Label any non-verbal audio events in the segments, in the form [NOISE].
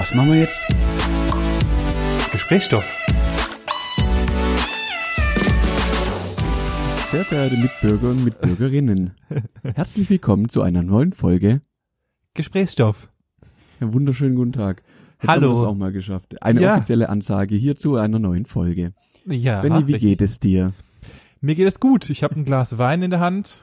Was machen wir jetzt? Gesprächsstoff. Sehr verehrte Mitbürger und Mitbürgerinnen, [LAUGHS] herzlich willkommen zu einer neuen Folge. Gesprächsstoff. Ja, wunderschönen guten Tag. Jetzt Hallo. haben wir es auch mal geschafft. Eine Ja. offizielle Ansage hier zu einer neuen Folge. Ja. Benny, wie richtig. geht es dir? Mir geht es gut. Ich habe ein Glas Wein in der Hand.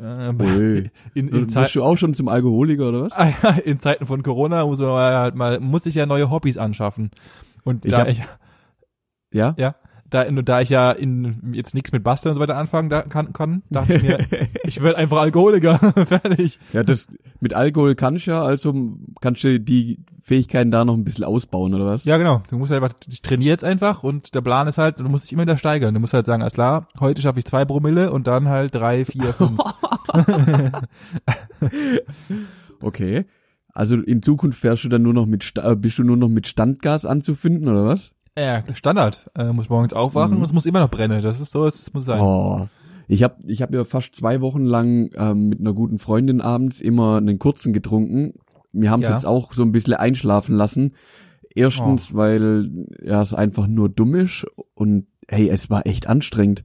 Ähm, Ui. [LAUGHS] in, in, Bist du auch schon zum Alkoholiker oder was? [LAUGHS] In Zeiten von Corona muss man halt mal, muss ich ja neue Hobbys anschaffen. Und Ich da hab- ich, Ja? ja, da, nur da ich ja in, jetzt nichts mit Basteln und so weiter anfangen da, kann, kann, dachte ich mir, [LAUGHS] ich werde einfach Alkoholiker. [LAUGHS] Fertig. Ja, das mit Alkohol kannst du ja, also kannst du die Fähigkeiten da noch ein bisschen ausbauen oder was? Ja, genau. Du musst einfach, ich trainiere jetzt einfach und der Plan ist halt, du musst dich immer wieder steigern. Du musst halt sagen, alles klar, heute schaffe ich zwei Promille und dann halt drei, vier, fünf. [LAUGHS] Okay. Also in Zukunft fährst du dann nur noch mit bist du nur noch mit Standgas anzufinden oder was? Ja, Standard. Äh, muss morgens aufwachen Mhm. und es muss immer noch brennen. Das ist so, es muss sein. Oh. Ich habe ich hab ja fast zwei Wochen lang ähm, mit einer guten Freundin abends immer einen kurzen getrunken. Wir haben es Ja. jetzt auch so ein bisschen einschlafen lassen. Erstens, weil ja es einfach nur dumm ist und hey, es war echt anstrengend.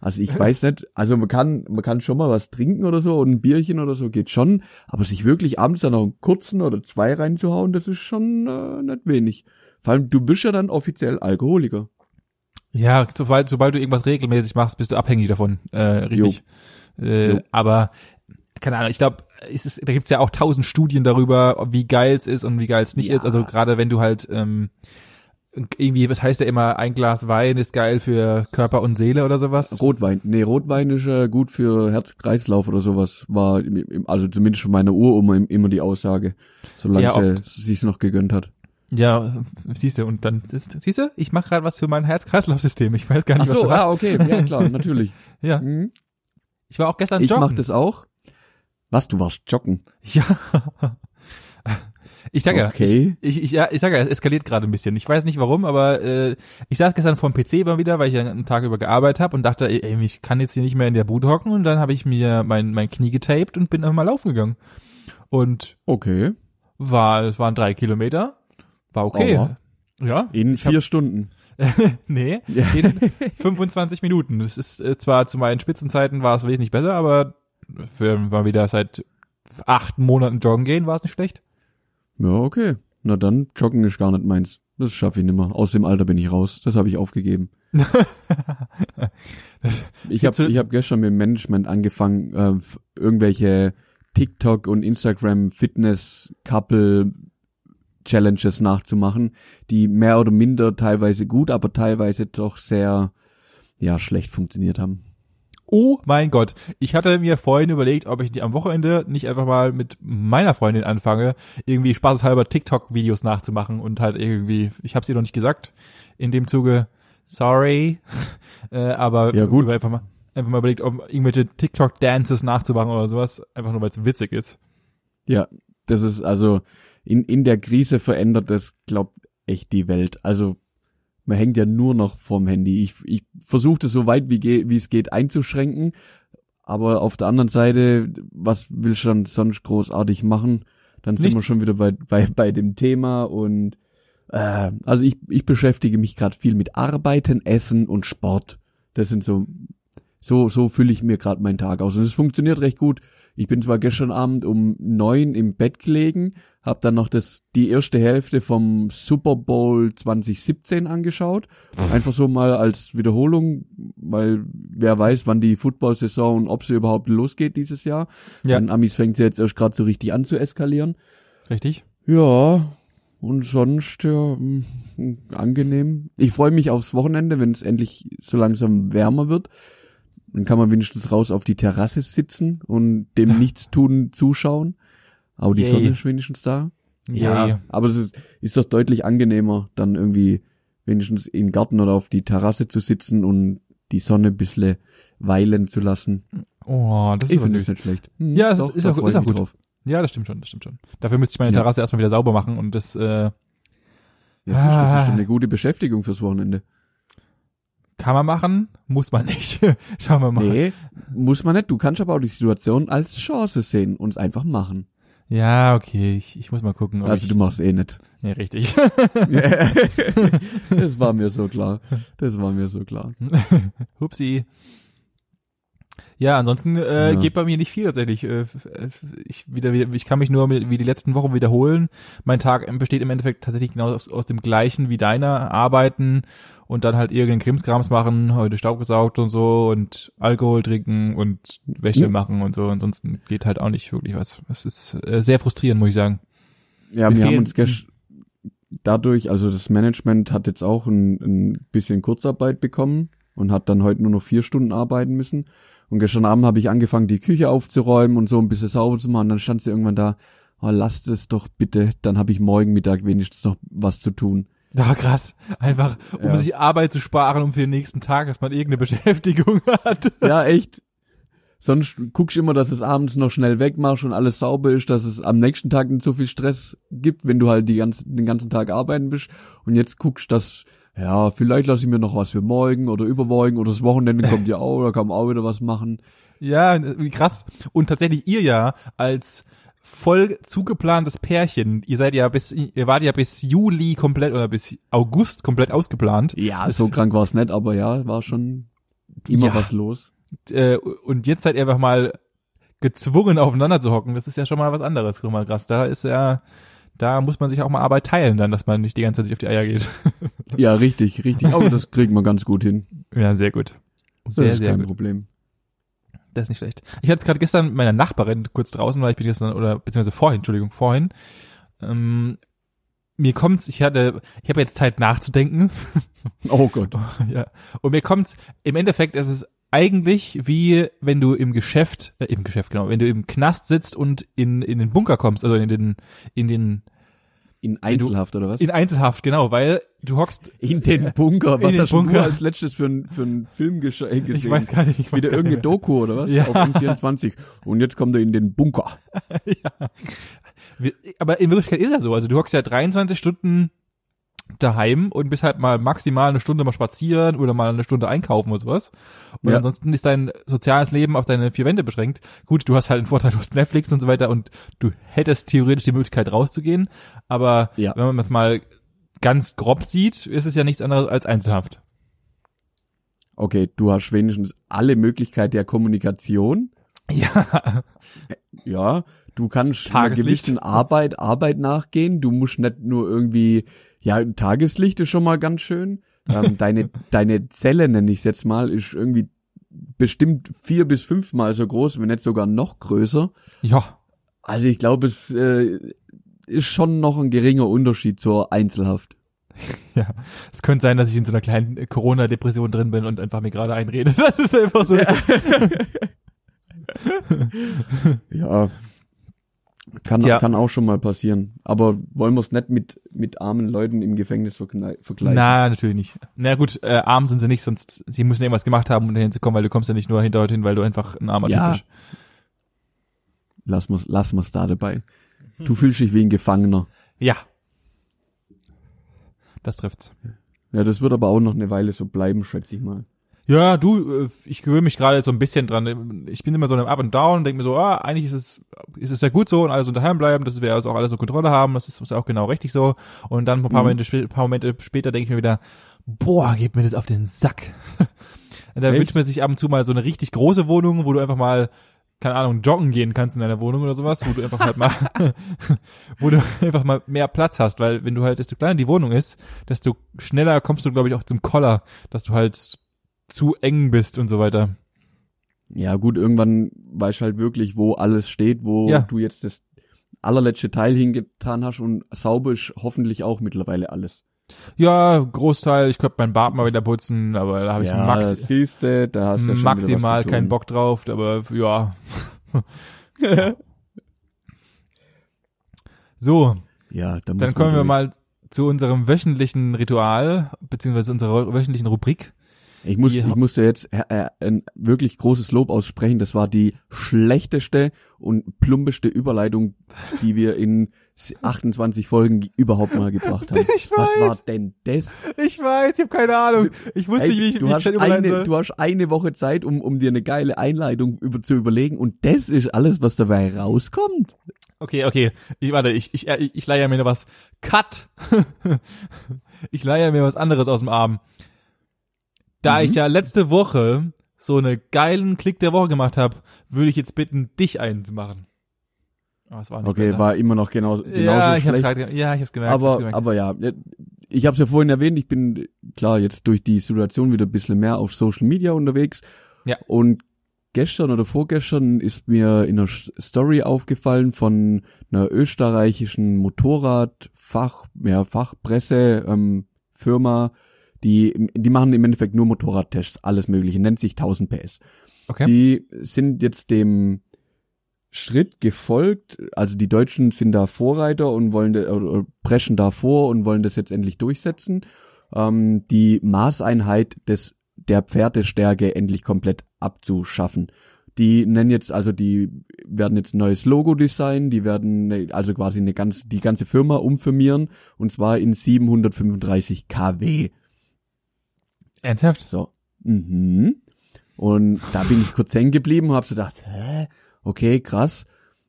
Also ich [LAUGHS] weiß nicht, also man kann man kann schon mal was trinken oder so und ein Bierchen oder so geht schon, aber sich wirklich abends dann noch einen kurzen oder zwei reinzuhauen, das ist schon äh, nicht wenig. Vor allem du bist ja dann offiziell Alkoholiker. Ja, sobald, sobald du irgendwas regelmäßig machst, bist du abhängig davon. Äh, richtig. Äh, Jo. aber keine Ahnung, ich glaube, es ist, da gibt's ja auch tausend Studien darüber, wie geil es ist und wie geil es nicht Ja. ist. Also gerade wenn du halt ähm, irgendwie, was heißt ja immer, ein Glas Wein ist geil für Körper und Seele oder sowas. Rotwein. Nee, Rotwein ist äh, gut für Herz-Kreislauf oder sowas. War, im, im, also zumindest von meiner Uroma im- immer die Aussage. Solange Ja, sie sie sich's noch gegönnt hat. Ja, siehst du, und dann ist, siehst du, ich mache gerade was für mein Herz-Kreislauf-System. Ich weiß gar Ach nicht, was so, du ah, hast. okay. Ja, klar, [LAUGHS] natürlich. Ja, Mhm. ich war auch gestern Ich joggen. mach das auch. Was, du warst joggen? Ja. Ich sag ja, Okay. ich, ich, ich, ja, ich sag ja, es eskaliert gerade ein bisschen. Ich weiß nicht warum, aber äh, ich saß gestern vorm PC mal wieder, weil ich einen Tag über gearbeitet habe und dachte, ey, ey, ich kann jetzt hier nicht mehr in der Bude hocken und dann habe ich mir mein, mein Knie getaped und bin einfach mal laufen gegangen. Und Okay. war, es waren drei Kilometer, war okay. Aha. Ja, In Ich hab- vier Stunden. [LAUGHS] nee, Ja. in [LAUGHS] 25 Minuten. Das ist äh, zwar zu meinen Spitzenzeiten war es wesentlich besser, aber für mal wieder seit acht Monaten joggen gehen war es nicht schlecht. Ja, okay. Na dann, joggen ist gar nicht meins. Das schaffe ich nimmer. Aus dem Alter bin ich raus. Das habe ich aufgegeben. [LAUGHS] Ich habe ich hab gestern mit dem Management angefangen, äh, irgendwelche TikTok und Instagram Fitness Couple Challenges nachzumachen, die mehr oder minder teilweise gut, aber teilweise doch sehr ja schlecht funktioniert haben. Oh mein Gott. Ich hatte mir vorhin überlegt, ob ich die am Wochenende nicht einfach mal mit meiner Freundin anfange, irgendwie spaßeshalber TikTok-Videos nachzumachen und halt irgendwie, ich habe ihr noch nicht gesagt, in dem Zuge, sorry, [LAUGHS] äh, aber Ja, gut. einfach mal, einfach mal überlegt, ob irgendwelche TikTok-Dances nachzumachen oder sowas, einfach nur weil es witzig ist. Ja, das ist also in in der Krise verändert das glaubt echt die Welt. Also man hängt ja nur noch vorm Handy. Ich ich versuche das so weit wie ge wie es geht einzuschränken, aber auf der anderen Seite, was willst du dann sonst großartig machen? Dann sind wir Nichts. schon wieder bei bei bei dem Thema und äh, also ich ich beschäftige mich gerade viel mit Arbeiten, Essen und Sport. Das sind so so so fülle ich mir gerade meinen Tag aus und es funktioniert recht gut. Ich bin zwar gestern Abend um neun im Bett gelegen, habe dann noch das die erste Hälfte vom Super Bowl 2017 angeschaut, einfach so mal als Wiederholung, weil wer weiß, wann die Football-Saison und ob sie überhaupt losgeht dieses Jahr. Ja. In Amis fängt sie jetzt erst gerade so richtig an zu eskalieren. Richtig? Ja, und sonst ja mm, angenehm. Ich freue mich aufs Wochenende, wenn es endlich so langsam wärmer wird. Dann kann man wenigstens raus auf die Terrasse sitzen und dem [LAUGHS] Nichtstun zuschauen. Aber die Yay. Sonne ist wenigstens da. Ja. aber es ist, ist doch deutlich angenehmer, dann irgendwie wenigstens im Garten oder auf die Terrasse zu sitzen und die Sonne ein bisschen weilen zu lassen. Oh, das Ich ist aber finde es nicht schlecht. Hm, Ja, es doch, ist- ist da auch- ist ich auch gut. drauf. Ja, das stimmt schon, das stimmt schon. Dafür müsste ich meine Ja. Terrasse erstmal wieder sauber machen und das, äh, Ja, siehst du, das ist Ah. schon eine gute Beschäftigung fürs Wochenende. kann man machen, muss man nicht. [LAUGHS] Schauen wir mal. Nee, muss man nicht. Du kannst aber auch die Situation als Chance sehen und es einfach machen. Ja, okay, ich, ich muss mal gucken. Ob Also ich, du machst eh nicht. Nee, richtig. [LAUGHS] [LAUGHS] das war mir so klar. Das war mir so klar. [LAUGHS] Hupsi. Ja, ansonsten äh, Ja. geht bei mir nicht viel tatsächlich. Äh, äh, Ich, wieder, ich kann mich nur wie die letzten Wochen wiederholen. Mein Tag besteht im Endeffekt tatsächlich genau aus, aus dem gleichen wie deiner. Arbeiten und dann halt irgendeinen Krimskrams machen, heute Staub gesaugt und so und Alkohol trinken und Wäsche Ja. machen und so. Ansonsten geht halt auch nicht wirklich was. Das ist äh, sehr frustrierend, muss ich sagen. Ja, Wir wir haben uns gesch dadurch, also das Management hat jetzt auch ein, ein bisschen Kurzarbeit bekommen und hat dann heute nur noch vier Stunden arbeiten müssen. Und gestern Abend habe ich angefangen, die Küche aufzuräumen und so ein bisschen sauber zu machen. Dann stand sie irgendwann da, oh, lasst es doch bitte, dann habe ich morgen Mittag wenigstens noch was zu tun. [LAUGHS] Ja, krass. Einfach, um Ja. sich Arbeit zu sparen, um für den nächsten Tag, dass man irgendeine Beschäftigung [LAUGHS] hat. Ja, echt. Sonst guckst du immer, dass es abends noch schnell wegmachst und alles sauber ist, dass es am nächsten Tag nicht so viel Stress gibt, wenn du halt die ganze, den ganzen Tag arbeiten bist. Und jetzt guckst, dass, ja, vielleicht lasse ich mir noch was für morgen oder übermorgen oder das Wochenende kommt ja auch, da kann man auch wieder was machen. Ja, wie krass. Und tatsächlich ihr ja als voll zugeplantes Pärchen, ihr seid ja bis, ihr wart ja bis Juli komplett oder bis August komplett ausgeplant. Ja, so krank war es nicht, aber ja, war schon immer Ja. was los. Äh, und jetzt seid ihr einfach mal gezwungen aufeinander zu hocken. Das ist ja schon mal was anderes, guck mal krass. Da ist ja, da muss man sich auch mal Arbeit teilen dann, dass man nicht die ganze Zeit sich auf die Eier geht. Ja, richtig, richtig. Aber das [LAUGHS] kriegen wir ganz gut hin. ja, sehr gut. Das Sehr, ist sehr kein gut. Problem. Das ist nicht schlecht. Ich hatte es gerade gestern mit meiner Nachbarin kurz draußen, weil ich bin gestern, oder beziehungsweise vorhin, Entschuldigung, vorhin. Ähm, mir kommt's, ich hatte, ich habe jetzt Zeit nachzudenken. [LAUGHS] Oh Gott. [LAUGHS] ja. Und mir kommt's, im Endeffekt ist es eigentlich wie wenn du im Geschäft, äh, im Geschäft, genau, wenn du im Knast sitzt und in, in den Bunker kommst, also in den, in den, In Einzelhaft oder was? in Einzelhaft, genau, weil du hockst, In den Bunker. Was hast du Bunker. als letztes für, ein, für einen Film äh, gesehen? ich weiß gar nicht, ich Wieder irgendeine. Doku oder was? Ja. Auf N24. Und jetzt kommt er in den Bunker. [LAUGHS] Wir- Aber in Wirklichkeit ist ja so. Also du hockst ja 23 Stunden daheim und bist halt mal maximal eine Stunde mal spazieren oder mal eine Stunde einkaufen oder sowas. Und Ja. ansonsten ist dein soziales Leben auf deine vier Wände beschränkt. Gut, du hast halt einen Vorteil, du hast Netflix und so weiter und du hättest theoretisch die Möglichkeit rauszugehen. Aber Ja. wenn man das mal ganz grob sieht, ist es ja nichts anderes als Einzelhaft. Okay, du hast wenigstens alle Möglichkeiten der Kommunikation. [LAUGHS] Ja. Ja, du kannst einer gewissen Arbeit, Arbeit nachgehen. Du musst nicht nur irgendwie, ja, Tageslicht ist schon mal ganz schön. Ähm, [LAUGHS] deine, deine Zelle, nenne ich jetzt mal, ist irgendwie bestimmt vier bis fünfmal so groß, wenn nicht sogar noch größer. Ja. Also ich glaube, es äh, ist schon noch ein geringer Unterschied zur Einzelhaft. [LAUGHS] Ja. Es könnte sein, dass ich in so einer kleinen Corona-Depression drin bin und einfach mir gerade einrede. [LAUGHS] Das ist einfach so. Ja. Kann, Tja. kann auch schon mal passieren. Aber wollen wir es nicht mit, mit armen Leuten im Gefängnis vergleichen? Na, natürlich nicht. Na gut, äh, arm sind sie nicht, sonst sie müssen irgendwas gemacht haben, um dahin zu kommen, weil du kommst ja nicht nur hinter hin, weil du einfach ein armer Ja. Typ bist. Lass mal's, lass mal's da dabei. Du fühlst dich wie ein Gefangener. Ja. Das trifft's. Ja, das wird aber auch noch eine Weile so bleiben, schätze ich mal. Ja, du, äh, ich gewöhne mich gerade so ein bisschen dran. Ich bin immer so in einem Up and Down denke mir so, ah, eigentlich ist es, ist es ja gut so und alles unter daheim bleiben, dass wir also auch alles so Kontrolle haben, das ist, ist auch genau richtig so. Und dann ein paar, Mhm. Momente, paar Momente später denke ich mir wieder, boah, geht mir das auf den Sack. Und [LAUGHS] da wünscht man sich ab und zu mal so eine richtig große Wohnung, wo du einfach mal, keine Ahnung, joggen gehen kannst in deiner Wohnung oder sowas, wo du einfach halt mal, [LAUGHS] wo du einfach mal mehr Platz hast, weil wenn du halt, desto kleiner die Wohnung ist, desto schneller kommst du, glaube ich, auch zum Koller, dass du halt zu eng bist und so weiter. Ja, gut, irgendwann weißt halt wirklich, wo alles steht, wo Ja. du jetzt das allerletzte Teil hingetan hast und sauber ist hoffentlich auch mittlerweile alles. Ja, Großteil, ich könnte mein Bart mal wieder putzen, aber da habe ich ja, maxi siehste, da hast du ja maximal keinen Bock drauf, aber ja. [LAUGHS] so, Ja, dann man kommen wir mal zu unserem wöchentlichen Ritual, beziehungsweise unserer wöchentlichen Rubrik. Ich muss, Die- ich musste jetzt äh, äh, ein wirklich großes Lob aussprechen. Das war die schlechteste und plumpeste Überleitung, die wir in 28 [LAUGHS] Folgen überhaupt mal gebracht haben. [LAUGHS] Ich Was weiß. war denn das? Ich weiß, ich habe keine Ahnung. Ich wusste nicht, wie ich, du, wie ich hast überleiten eine, soll. du hast eine Woche Zeit, um, um dir eine geile Einleitung über, zu überlegen und das ist alles, was dabei rauskommt. Okay, okay. Ich, warte, ich, ich, ich, ich leihe mir noch was. Cut! [LAUGHS] ich leihe mir was anderes aus dem Arm. Da Mhm. ich ja letzte Woche so eine geilen Klick der Woche gemacht habe, würde ich jetzt bitten, dich einen zu machen. Aber es war nicht Okay, besser. war immer noch genauso, genauso ja, ich hab's schlecht. grad, ja, ich hab's gemerkt. ich hab's aber, gemerkt. aber ja, ich habe es ja vorhin erwähnt, ich bin klar jetzt durch die Situation wieder ein bisschen mehr auf Social Media unterwegs. Ja. Und gestern oder vorgestern ist mir in einer Story aufgefallen von einer österreichischen Motorradfach, ja, Fachpresse, ähm, Firma, die, die machen im Endeffekt nur Motorradtests, alles mögliche, nennt sich 1000 PS. okay. Die sind jetzt dem Schritt gefolgt, also die Deutschen sind da Vorreiter und wollen oder preschen da vor und wollen das jetzt endlich durchsetzen, ähm, die Maßeinheit des der Pferdestärke endlich komplett abzuschaffen. Die nennen jetzt also die werden jetzt ein neues Logo designen, die werden ne- also quasi eine ganz die ganze Firma umfirmieren und zwar in 735 kW. Ernsthaft? So. Mhm. Und da bin ich kurz hängen geblieben und hab so gedacht, hä? Okay, krass.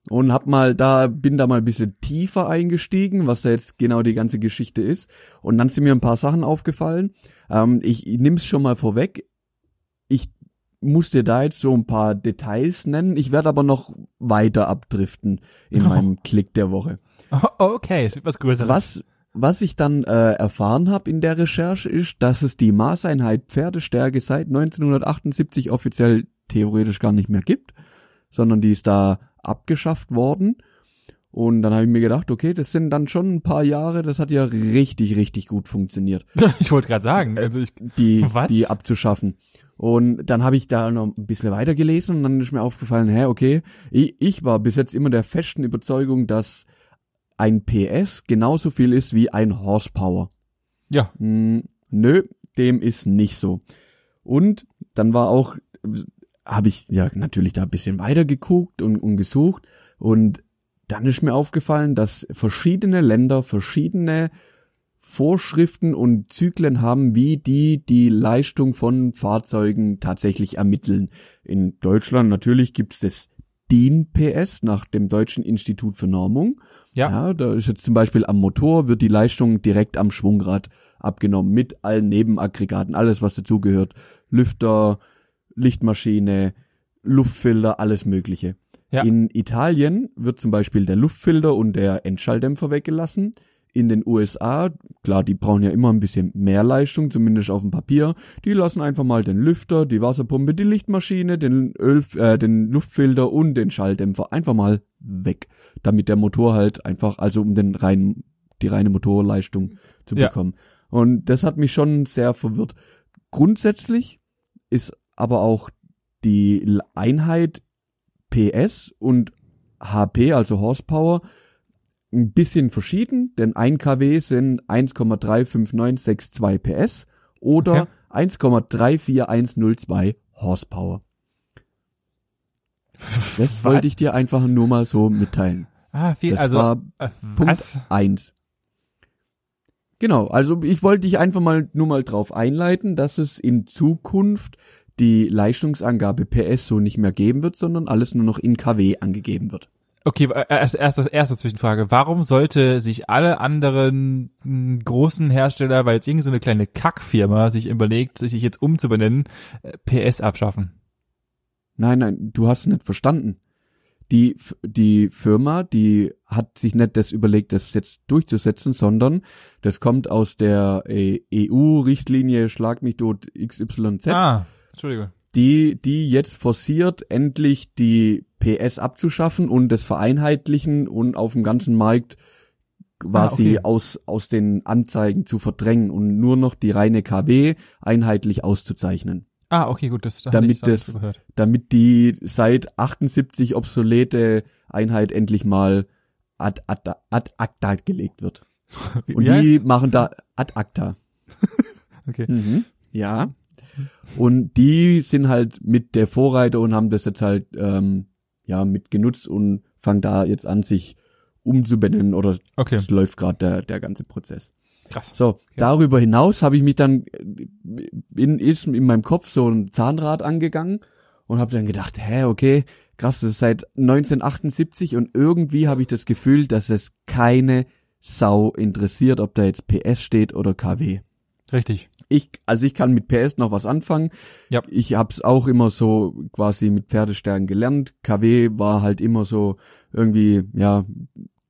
Und hab mal da, bin da mal ein bisschen tiefer eingestiegen, was da jetzt genau die ganze Geschichte ist. Und dann sind mir ein paar Sachen aufgefallen. Ähm, ich ich nimm's schon mal vorweg. Ich muss dir da jetzt so ein paar Details nennen. Ich werde aber noch weiter abdriften in Oh. [LAUGHS] meinem Klick der Woche. Oh, okay, es wird was Größeres. Was, was ich dann äh, erfahren habe in der Recherche ist, dass es die Maßeinheit Pferdestärke seit 1978 offiziell theoretisch gar nicht mehr gibt, sondern die ist da abgeschafft worden. Und dann habe ich mir gedacht, okay, das sind dann schon ein paar Jahre, das hat ja richtig, richtig gut funktioniert, [LAUGHS] ich wollte gerade sagen, also ich, die, Was? die abzuschaffen. Und dann habe ich da noch ein bisschen weiter gelesen und dann ist mir aufgefallen, hä, okay, ich, ich war bis jetzt immer der festen Überzeugung, dass ein PS genauso viel ist wie ein Horsepower. ja, Hm, nö, dem ist nicht so. Und dann war auch, habe ich ja natürlich da ein bisschen weiter geguckt und, und gesucht und dann ist mir aufgefallen, dass verschiedene Länder verschiedene Vorschriften und Zyklen haben, wie die die Leistung von Fahrzeugen tatsächlich ermitteln. In Deutschland natürlich gibt's das DIN PS nach dem Deutschen Institut für Normung. Ja, Ja, da ist jetzt zum Beispiel am Motor wird die Leistung direkt am Schwungrad abgenommen mit allen Nebenaggregaten, alles was dazugehört. Lüfter, Lichtmaschine, Luftfilter, alles mögliche. Ja. In Italien wird zum Beispiel der Luftfilter und der Endschalldämpfer weggelassen. In den USA, klar, die brauchen ja immer ein bisschen mehr Leistung, zumindest auf dem Papier. Die lassen einfach mal den Lüfter, die Wasserpumpe, die Lichtmaschine, den Öl, äh, den Luftfilter und den Schalldämpfer einfach mal weg, damit der Motor halt einfach, also um den reinen, die reine Motorleistung zu Ja. bekommen. Und das hat mich schon sehr verwirrt. Grundsätzlich ist aber auch die Einheit PS und HP, also Horsepower, ein bisschen verschieden, denn 1 kW sind 1,35962 PS oder Okay. 1,34102 Horsepower. Das Was? wollte ich dir einfach nur mal so mitteilen. Ah, viel, Das also, war äh, Punkt was? eins. Genau, also ich wollte dich einfach mal nur mal drauf einleiten, dass es in Zukunft die Leistungsangabe PS so nicht mehr geben wird, sondern alles nur noch in kW angegeben wird. Okay, äh, erst, erste, erste Zwischenfrage. Warum sollte sich alle anderen mh, großen Hersteller, weil jetzt irgendeine so eine kleine Kackfirma sich überlegt, sich jetzt umzubenennen, äh, PS abschaffen? Nein, nein, du hast es nicht verstanden. Die, die Firma, die hat sich nicht das überlegt, das jetzt durchzusetzen, sondern das kommt aus der äh, EU-Richtlinie Schlag mich tot XYZ. Ah, Entschuldigung. die, die jetzt forciert, endlich die PS abzuschaffen und das vereinheitlichen und auf dem ganzen Markt quasi Ah, okay. aus, aus den Anzeigen zu verdrängen und nur noch die reine KW einheitlich auszuzeichnen. Ah, okay, gut, das da Damit ich, das-. Damit die seit 78 obsolete Einheit endlich mal ad, ad, ad acta gelegt wird. [LAUGHS] Wie, Und wie die heißt's? machen da ad acta. [LAUGHS] Okay. Mhm. Ja. Und die sind halt mit der Vorreiter und haben das jetzt halt ähm, ja mit genutzt und fangen da jetzt an, sich umzubenennen oder Okay. es läuft gerade der, der ganze Prozess. Krass. So, darüber hinaus habe ich mich dann äh, in, ist in meinem Kopf so ein Zahnrad angegangen und habe dann gedacht, hä, okay, krass, das ist seit 1978 und irgendwie habe ich das Gefühl, dass es keine Sau interessiert, ob da jetzt PS steht oder KW. Richtig. Ich, also ich kann mit PS noch was anfangen. Ja. Ich hab's auch immer so quasi mit Pferdestärken gelernt. KW war halt immer so irgendwie, ja,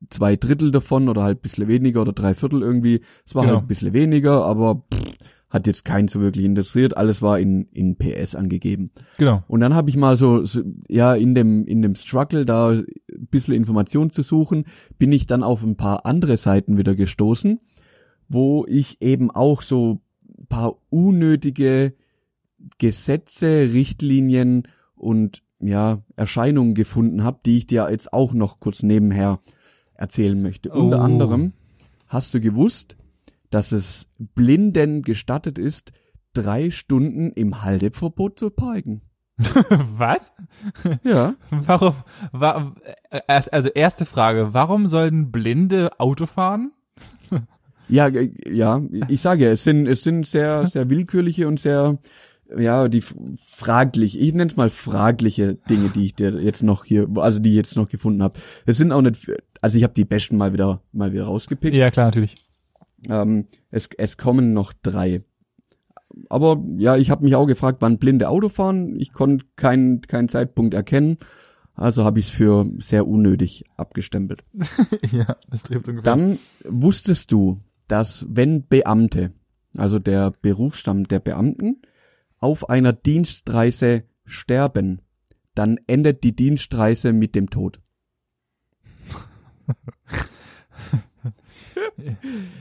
zwei Drittel davon oder halt bisschen weniger oder drei Viertel irgendwie. Es war Genau. halt ein bisschen weniger, aber pff, hat jetzt keinen so wirklich interessiert. Alles war in, in PS angegeben. Genau. Und dann habe ich mal so, so, ja, in dem, in dem Struggle da ein bisschen Informationen zu suchen, bin ich dann auf ein paar andere Seiten wieder gestoßen, wo ich eben auch so ein paar unnötige Gesetze, Richtlinien und ja, Erscheinungen gefunden habe, die ich dir jetzt auch noch kurz nebenher erzählen möchte. Unter Oh. anderem hast du gewusst, dass es Blinden gestattet ist, drei Stunden im Halteverbot zu parken. [LAUGHS] Was? Ja. Warum? Wa, äh, also erste Frage, warum sollen Blinde Auto fahren? Ja, äh, ja, ich sage ja, es sind, es sind sehr, sehr willkürliche und sehr, ja, die fraglich, ich nenne es mal fragliche Dinge, die ich dir jetzt noch hier, also die ich jetzt noch gefunden habe. Es sind auch nicht, also ich habe die besten mal wieder, mal wieder rausgepickt. Ja, klar, natürlich. Ähm, es, es kommen noch drei. Aber ja, ich habe mich auch gefragt, wann blinde Auto fahren. Ich konnte keinen keinen Zeitpunkt erkennen. Also habe ich es für sehr unnötig abgestempelt. [LAUGHS] ja, das trifft ungefähr. Dann wusstest du, dass wenn Beamte, also der Berufsstamm der Beamten, auf einer Dienstreise sterben, dann endet die Dienstreise mit dem Tod. [LAUGHS]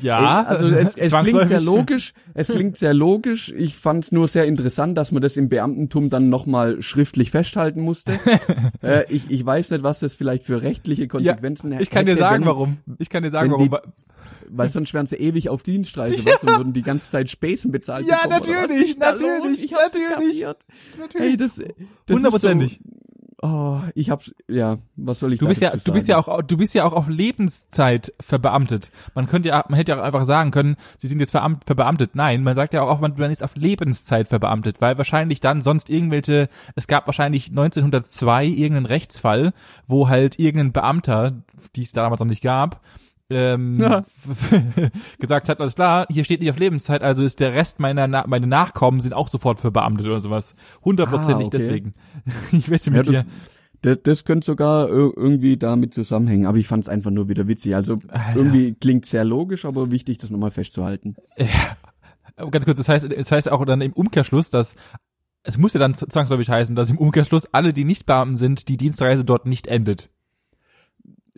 ja, also es, es klingt sehr logisch, es klingt sehr logisch. Ich fand es nur sehr interessant, dass man das im Beamtentum dann nochmal schriftlich festhalten musste. [LAUGHS] äh, ich, ich weiß nicht, was das vielleicht für rechtliche Konsequenzen Ich kann dir sagen, wenn, warum. Ich kann dir sagen, warum. Weil sonst wären sie ewig auf Dienstreise was und würden die ganze Zeit Späßen bezahlt Ja, bekommen, natürlich, natürlich, natürlich. Natürlich. Hey, das, das Hundertprozentig. So, oh, ich hab's, ja, was soll ich Du bist ja, du bist sagen? ja auch, du bist ja auch auf Lebenszeit verbeamtet. Man könnte ja, man hätte ja auch einfach sagen können, Sie sind jetzt veramt, verbeamtet. Nein, man sagt ja auch, man, man ist auf Lebenszeit verbeamtet, weil wahrscheinlich dann sonst irgendwelche, es gab wahrscheinlich 1902 irgendeinen Rechtsfall, wo halt irgendein Beamter, die es damals noch nicht gab, ähm, Ja. [LAUGHS] gesagt hat, alles klar, hier steht nicht auf Lebenszeit, also ist der Rest meiner, Na meine Nachkommen sind auch sofort verbeamtet oder sowas. Hundertprozentig Ah, okay. deswegen. [LAUGHS] Ich wette Ja, mit das, dir. das, das könnte sogar ir- irgendwie damit zusammenhängen, aber ich fand's einfach nur wieder witzig. Also Alter. irgendwie klingt sehr logisch, aber wichtig, das nochmal festzuhalten. Aber Ganz kurz, das heißt, das heißt auch dann im Umkehrschluss, dass es muss ja dann zwangsläufig heißen, dass im Umkehrschluss alle, die nicht Beamten sind, die Dienstreise dort nicht endet.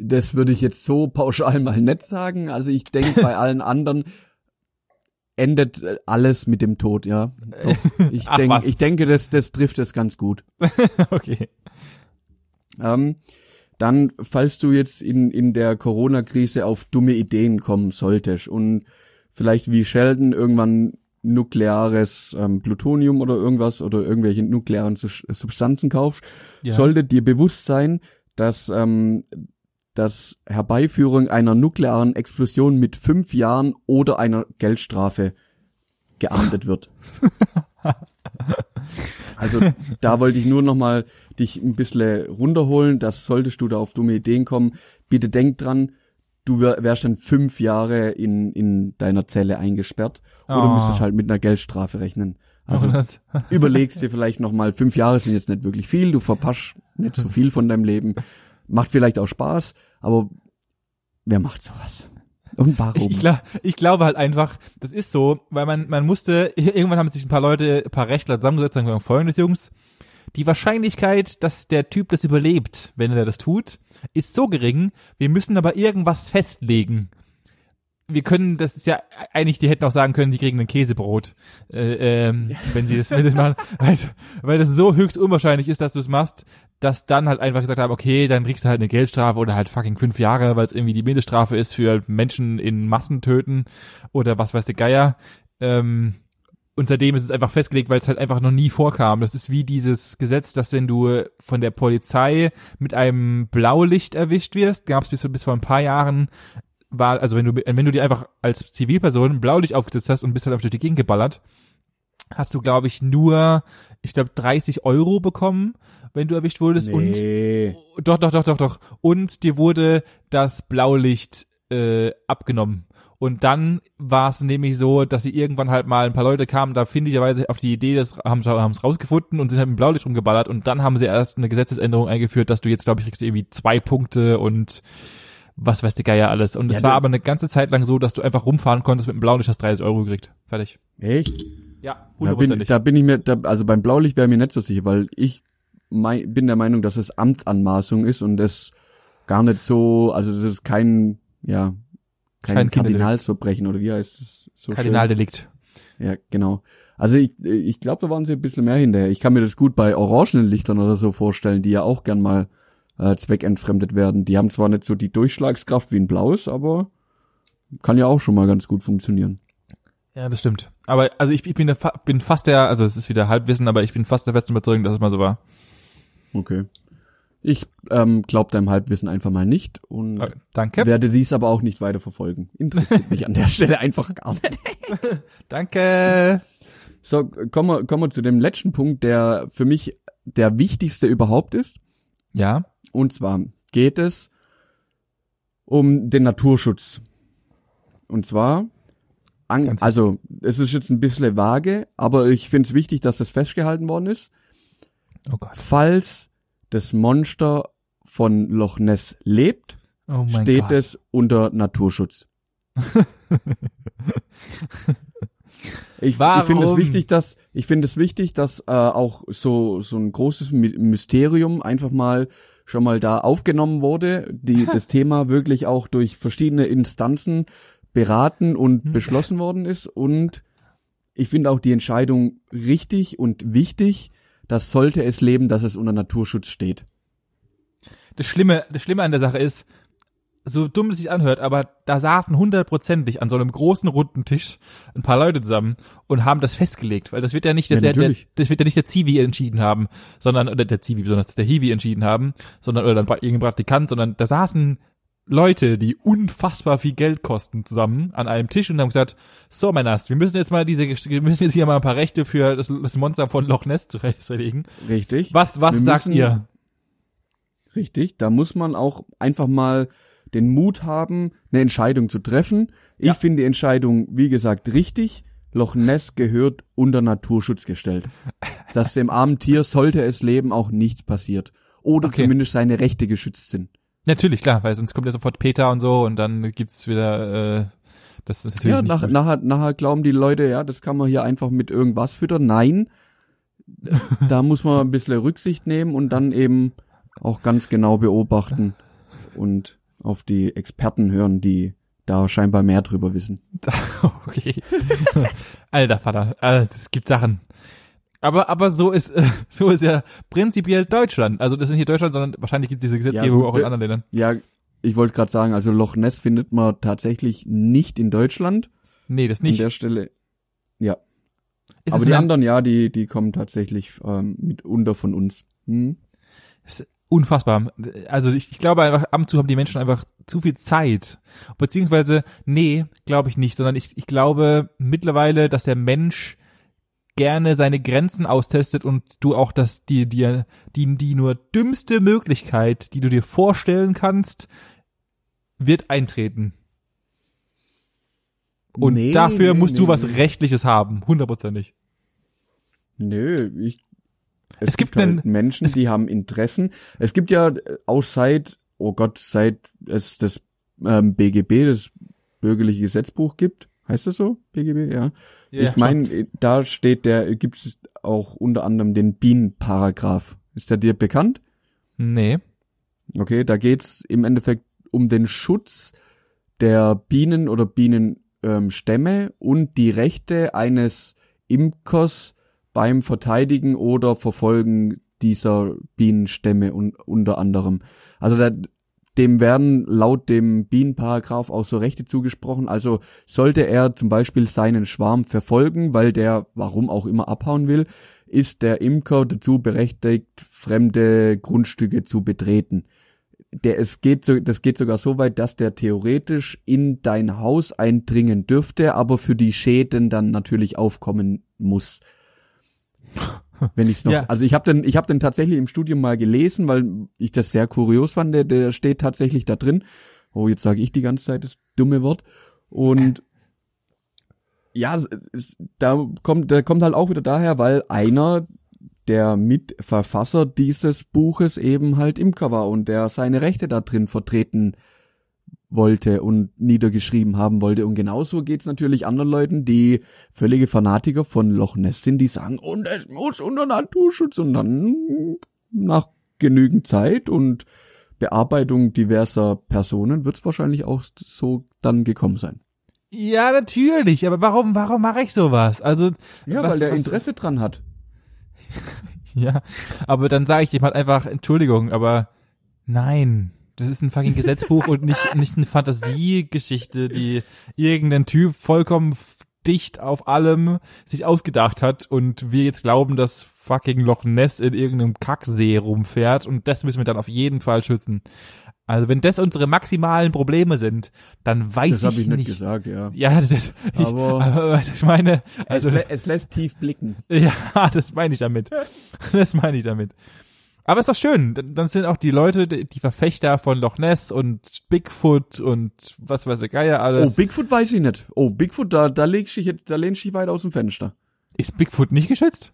Das würde ich jetzt so pauschal [LAUGHS] mal nicht sagen. Also ich denke, bei [LAUGHS] allen anderen endet äh, alles mit dem Tod, ja. Doch. [LAUGHS] Ich, denk, ich denke, das, das trifft es ganz gut. okay. Ähm, dann, falls du jetzt in, in der Corona-Krise auf dumme Ideen kommen solltest und vielleicht wie Sheldon irgendwann nukleares ähm, Plutonium oder irgendwas oder irgendwelche nuklearen Substanzen kaufst, Ja. sollte dir bewusst sein, dass ähm, dass Herbeiführung einer nuklearen Explosion mit fünf Jahren oder einer Geldstrafe geahndet wird. [LAUGHS] Also da wollte ich nur noch mal dich ein bisschen runterholen, dass solltest du da auf dumme Ideen kommen, bitte denk dran, du wär, wärst dann fünf Jahre in, in deiner Zelle eingesperrt oder Oh. müsstest halt mit einer Geldstrafe rechnen. Also das, [LAUGHS] überlegst dir vielleicht noch mal, fünf Jahre sind jetzt nicht wirklich viel, du verpasst nicht so viel von deinem Leben, macht vielleicht auch Spaß, aber wer macht sowas? Und warum? ich, ich, glaub, ich glaube halt einfach, das ist so, weil man, man musste, [LAUGHS] irgendwann haben sich ein paar Leute, ein paar Rechtler zusammengesetzt und gesagt, folgendes Jungs, die Wahrscheinlichkeit, dass der Typ das überlebt, wenn er das tut, ist so gering, wir müssen aber irgendwas festlegen. Wir können, das ist ja eigentlich, die hätten auch sagen können, sie kriegen ein Käsebrot, äh, ähm, wenn sie das, wenn sie das machen, [LAUGHS] weil, weil das so höchst unwahrscheinlich ist, dass du es machst, dass dann halt einfach gesagt haben, okay, dann kriegst du halt eine Geldstrafe oder halt fucking fünf Jahre, weil es irgendwie die Mindeststrafe ist für Menschen in Massen töten oder was weiß der Geier. Ähm, und seitdem ist es einfach festgelegt, weil es halt einfach noch nie vorkam. Das ist wie dieses Gesetz, dass wenn du von der Polizei mit einem Blaulicht erwischt wirst, gab es bis, bis vor ein paar Jahren, war, also wenn du, wenn du dir einfach als Zivilperson Blaulicht aufgesetzt hast und bist halt auf durch die Gegend geballert, hast du, glaube ich, nur, ich glaube, 30 Euro bekommen, wenn du erwischt wurdest. Nee. Und doch, doch, doch, doch, doch. Und dir wurde das Blaulicht äh, abgenommen. Und dann war es nämlich so, dass sie irgendwann halt mal ein paar Leute kamen, da findigerweise auf die Idee, das haben haben es rausgefunden und sind halt mit Blaulicht rumgeballert und dann haben sie erst eine Gesetzesänderung eingeführt, dass du jetzt, glaube ich, kriegst du irgendwie zwei Punkte und was weiß der Geier alles. Und Ja, es war aber eine ganze Zeit lang so, dass du einfach rumfahren konntest mit dem Blaulicht, hast 30 Euro gekriegt. Fertig. Echt? Ja, Da bin, hundertprozentig. da bin ich mir, da, also beim Blaulicht wäre mir nicht so sicher, weil ich mei, bin der Meinung, dass es Amtsanmaßung ist und es gar nicht so, also es ist kein, ja, kein, Kein. Kardinalsverbrechen oder wie heißt es so schön? Kardinaldelikt. Ja, genau. Also ich, ich glaube, da waren sie ein bisschen mehr hinterher. Ich kann mir das gut bei orangenen Lichtern oder so vorstellen, die ja auch gern mal äh, zweckentfremdet werden. Die haben zwar nicht so die Durchschlagskraft wie ein blaues, aber kann ja auch schon mal ganz gut funktionieren. Ja, das stimmt. Aber also ich, ich bin, der, fa- bin fast der, also es ist wieder Halbwissen, aber ich bin fast der festen Überzeugung, dass es mal so war. Okay. Ich ähm, glaube deinem Halbwissen einfach mal nicht und Äh, Danke. werde dies aber auch nicht weiter verfolgen. Interessiert mich an der [LAUGHS] Stelle einfach gar nicht. [LAUGHS] Danke. So, kommen wir, kommen wir zu dem letzten Punkt, der für mich der wichtigste überhaupt ist. Ja. Und zwar geht es um den Naturschutz. Und zwar, an, also es ist jetzt ein bisschen vage, aber ich finde es wichtig, dass das festgehalten worden ist. Oh Gott. Falls das Monster von Loch Ness lebt, Oh steht Gott. es unter Naturschutz. Ich, ich finde es wichtig, dass ich finde es wichtig, dass äh, auch so so ein großes My- Mysterium einfach mal schon mal da aufgenommen wurde, die [LAUGHS] das Thema wirklich auch durch verschiedene Instanzen beraten und Hm. beschlossen worden ist und ich finde auch die Entscheidung richtig und wichtig, dass sollte es leben, dass es unter Naturschutz steht. Das Schlimme, das Schlimme an der Sache ist, so dumm es sich anhört, aber da saßen hundertprozentig an so einem großen runden Tisch ein paar Leute zusammen und haben das festgelegt, weil das wird ja nicht der, Ja, der, der das wird ja nicht der Zivi entschieden haben, sondern oder der Zivi, besonders der Hiwi entschieden haben, sondern oder dann irgendein Praktikant, sondern da saßen Leute, die unfassbar viel Geld kosten, zusammen an einem Tisch und haben gesagt, so Männers, wir müssen jetzt mal diese, wir müssen jetzt hier mal ein paar Rechte für das, das Monster von Loch Ness zurechtlegen. Richtig. Was, was Wir sagt müssen- ihr? Richtig, da muss man auch einfach mal den Mut haben, eine Entscheidung zu treffen. Ich Ja. finde die Entscheidung, wie gesagt, richtig. Loch Ness gehört unter Naturschutz gestellt. Dass dem armen Tier, sollte es leben, auch nichts passiert. Oder Okay. zumindest seine Rechte geschützt sind. Natürlich, klar, weil sonst kommt ja sofort Peter und so und dann gibt's wieder, äh, das ist natürlich Ja, nach, nachher, nachher glauben die Leute, ja, das kann man hier einfach mit irgendwas füttern. Nein, [LAUGHS] da muss man ein bisschen Rücksicht nehmen und dann eben auch ganz genau beobachten und auf die Experten hören, die da scheinbar mehr drüber wissen. [LAUGHS] okay. [LAUGHS] Alter Vater, also, es gibt Sachen. Aber, aber so ist, äh, [LAUGHS] so ist ja prinzipiell Deutschland. Also das ist nicht Deutschland, sondern wahrscheinlich gibt es diese Gesetzgebung gut, auch in äh, anderen Ländern. Ja, ich wollte gerade sagen, also Loch Ness findet man tatsächlich nicht in Deutschland. Nee, das An nicht. der Stelle. Ja. Ist Aber die anderen, ja, die, die kommen tatsächlich ähm, mitunter von uns. Hm? ist unfassbar. Also ich, ich glaube einfach, ab und zu haben die Menschen einfach zu viel Zeit. Beziehungsweise, nee, glaube ich nicht, sondern ich, ich glaube mittlerweile, dass der Mensch gerne seine Grenzen austestet und du auch das, die, dir, die, die nur dümmste Möglichkeit, die du dir vorstellen kannst, wird eintreten. Und Nee, dafür musst nee, du was nee. Rechtliches haben, hundertprozentig. Nö, ich. Es gibt halt einen- Menschen, es- die haben Interessen. Es gibt ja äh, auch seit, oh Gott, seit es das ähm, BGB, das bürgerliche Gesetzbuch gibt. Heißt das so? BGB, ja. ich meine, da steht der, gibt es auch unter anderem den Bienenparagraph. Ist der dir bekannt? Nee. Okay, da geht's im Endeffekt um den Schutz der Bienen oder Bienenstämme ähm, und die Rechte eines Imkers beim Verteidigen oder Verfolgen dieser Bienenstämme un unter anderem. Also da, dem werden laut dem Bienenparagraph auch so Rechte zugesprochen. Also sollte er zum Beispiel seinen Schwarm verfolgen, weil der, warum auch immer, abhauen will, ist der Imker dazu berechtigt, fremde Grundstücke zu betreten. Der, es geht so, das geht sogar so weit, dass der theoretisch in dein Haus eindringen dürfte, aber für die Schäden dann natürlich aufkommen muss. [LAUGHS] Wenn ich's noch, Ja. also ich habe den, ich habe den tatsächlich im Studium mal gelesen, weil ich das sehr kurios fand. Der, der steht tatsächlich da drin. Oh, jetzt sage ich die ganze Zeit das dumme Wort. Und ja, es, es, da kommt, der kommt halt auch wieder daher, weil einer der Mitverfasser dieses Buches eben halt Imker war und der seine Rechte da drin vertreten wollte und niedergeschrieben haben wollte. Und genauso geht's natürlich anderen Leuten, die völlige Fanatiker von Loch Ness sind, die sagen, und es muss unter Naturschutz und dann nach genügend Zeit und Bearbeitung diverser Personen wird's wahrscheinlich auch so dann gekommen sein. Ja, natürlich, aber warum, warum mache ich sowas? Also, Ja, was, weil der was, Interesse dran hat. [LAUGHS] Ja, aber dann sage ich dem halt einfach, Entschuldigung, aber nein, das ist ein fucking Gesetzbuch und nicht, nicht eine Fantasiegeschichte, die irgendein Typ vollkommen dicht auf allem sich ausgedacht hat und wir jetzt glauben, dass fucking Loch Ness in irgendeinem Kacksee rumfährt und das müssen wir dann auf jeden Fall schützen. Also wenn das unsere maximalen Probleme sind, dann weiß Das habe ich, ich nicht nicht. gesagt, ja. Ja, das, ich, Aber- [LAUGHS] aber ich meine, also es, lä es lässt tief blicken. [LAUGHS] ja, das meine ich damit. Das meine ich damit. Aber ist doch schön. Dann sind auch die Leute, die Verfechter von Loch Ness und Bigfoot und was weiß der Geier Oh, alles. Bigfoot weiß ich nicht. Oh, Bigfoot, da, da dich, jetzt- da lehnst du dich weit aus dem Fenster. ist Bigfoot nicht geschützt?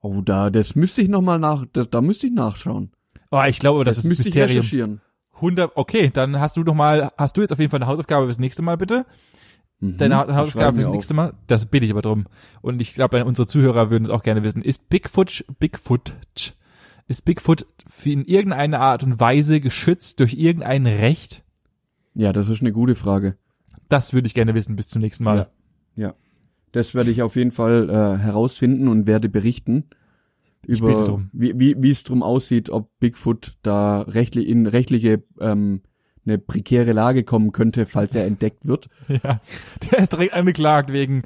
Oh, da, das müsste ich noch mal nach, das, da müsste ich nachschauen. Oh, ich glaube, das, ist müsste ich Mysterium. recherchieren. 100, okay, dann hast du noch mal, hast du jetzt auf jeden Fall eine Hausaufgabe fürs nächste Mal, bitte? Mhm, Deine Ha- das Hausaufgabe fürs nächste Mal? Das bitte ich aber drum. Und ich glaube, unsere Zuhörer würden es auch gerne wissen. Ist Bigfoot, Bigfoot, tsch, ist Bigfoot in irgendeiner Art und Weise geschützt durch irgendein Recht? Ja, das ist eine gute Frage. Das würde ich gerne wissen bis zum nächsten Mal. Ja. Ja. Das werde ich auf jeden Fall äh, herausfinden und werde berichten Ich über drum. wie wie wie es drum aussieht, ob Bigfoot da rechtlich in rechtliche ähm, eine prekäre Lage kommen könnte, falls er entdeckt wird. [LAUGHS] Ja, der ist direkt angeklagt wegen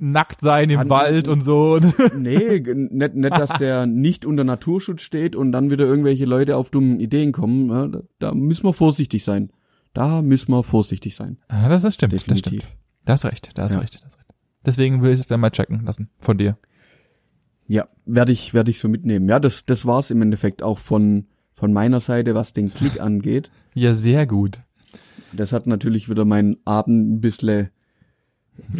Nacktsein im An- Wald und so. [LAUGHS] Nee, nicht, nicht, dass der nicht unter Naturschutz steht und dann wieder irgendwelche Leute auf dummen Ideen kommen. Da, da müssen wir vorsichtig sein. Da müssen wir vorsichtig sein. Ah, das, das stimmt, das Definitiv. stimmt. Da hast recht, da hast Ja. recht, da hast recht. Deswegen will ich es dann mal checken lassen von dir. Ja, werde ich, werde ich so mitnehmen. Ja, das, das war's im Endeffekt auch von, von meiner Seite, was den Klick [LAUGHS] angeht. Ja, sehr gut. Das hat natürlich wieder meinen Abend ein bisschen,